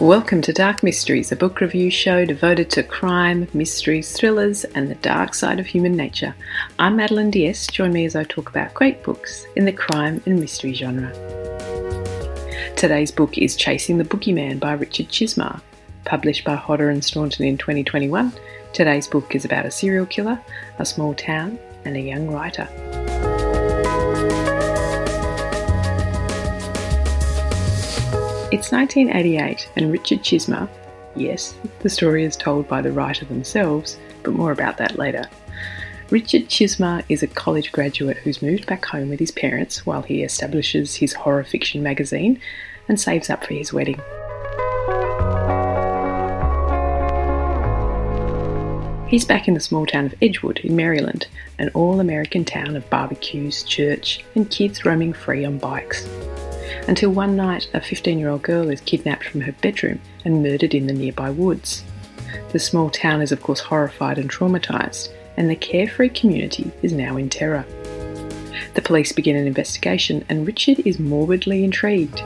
Welcome to Dark Mysteries, a book review show devoted to crime, mysteries, thrillers, and the dark side of human nature. I'm Madeline Diaz. Join me as I talk about great books in the crime and mystery genre. Today's book is Chasing the Boogeyman by Richard Chizmar. Published by Hodder and Stoughton in 2021, today's book is about a serial killer, a small town, and a young writer. It's 1988, and Richard Chizmar, yes, the story is told by the writer themselves, but more about that later. Richard Chizmar is a college graduate who's moved back home with his parents while he establishes his horror fiction magazine and saves up for his wedding. He's back in the small town of Edgewood in Maryland, an all American town of barbecues, church, and kids roaming free on bikes until one night a 15 year old girl is kidnapped from her bedroom and murdered in the nearby woods. The small town is, of course, horrified and traumatised, and the carefree community is now in terror. The police begin an investigation, and Richard is morbidly intrigued.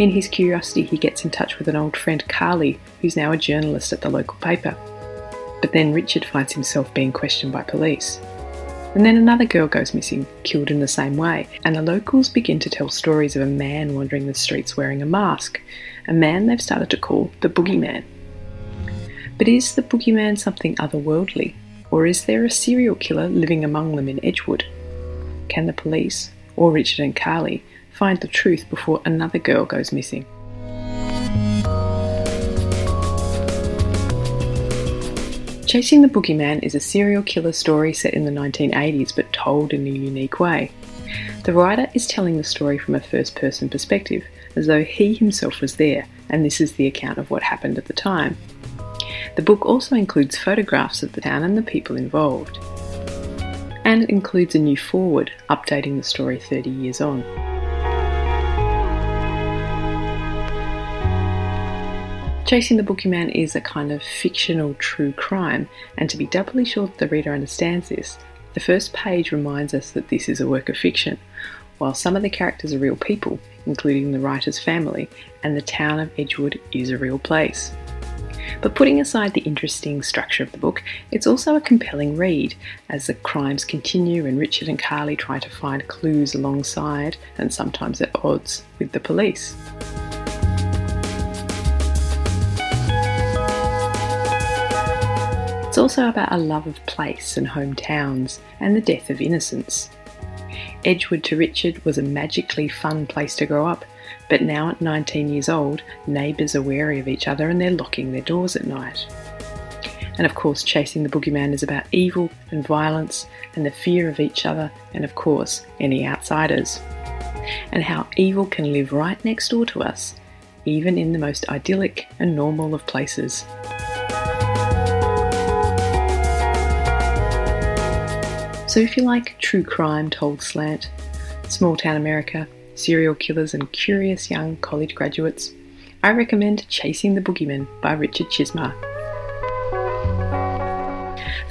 In his curiosity, he gets in touch with an old friend, Carly, who's now a journalist at the local paper. But then Richard finds himself being questioned by police. And then another girl goes missing, killed in the same way, and the locals begin to tell stories of a man wandering the streets wearing a mask, a man they've started to call the Boogeyman. But is the Boogeyman something otherworldly, or is there a serial killer living among them in Edgewood? Can the police, or Richard and Carly, find the truth before another girl goes missing? Chasing the Boogeyman is a serial killer story set in the 1980s but told in a unique way. The writer is telling the story from a first person perspective, as though he himself was there, and this is the account of what happened at the time. The book also includes photographs of the town and the people involved. And includes a new foreword, updating the story 30 years on. Chasing the Boogeyman is a kind of fictional true crime, and to be doubly sure that the reader understands this, the first page reminds us that this is a work of fiction, while some of the characters are real people, including the writer's family, and the town of Edgewood is a real place. But putting aside the interesting structure of the book, it's also a compelling read as the crimes continue and Richard and Carly try to find clues alongside and sometimes at odds with the police. Also about a love of place and hometowns and the death of innocence. Edgewood to Richard was a magically fun place to grow up, but now at 19 years old, neighbours are wary of each other and they're locking their doors at night. And of course, chasing the boogeyman is about evil and violence and the fear of each other and, of course, any outsiders. And how evil can live right next door to us, even in the most idyllic and normal of places. So if you like true crime told slant, small town America, serial killers, and curious young college graduates, I recommend Chasing the Boogeyman by Richard Chizmar.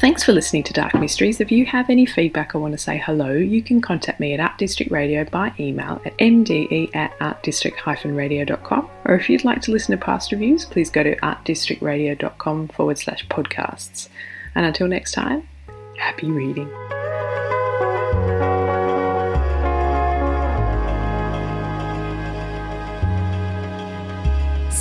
Thanks for listening to Dark Mysteries. If you have any feedback or want to say hello, you can contact me at Art District Radio by email at mde at artdistrict-radio.com. Or if you'd like to listen to past reviews, please go to artdistrictradio.com forward slash podcasts. And until next time, happy reading.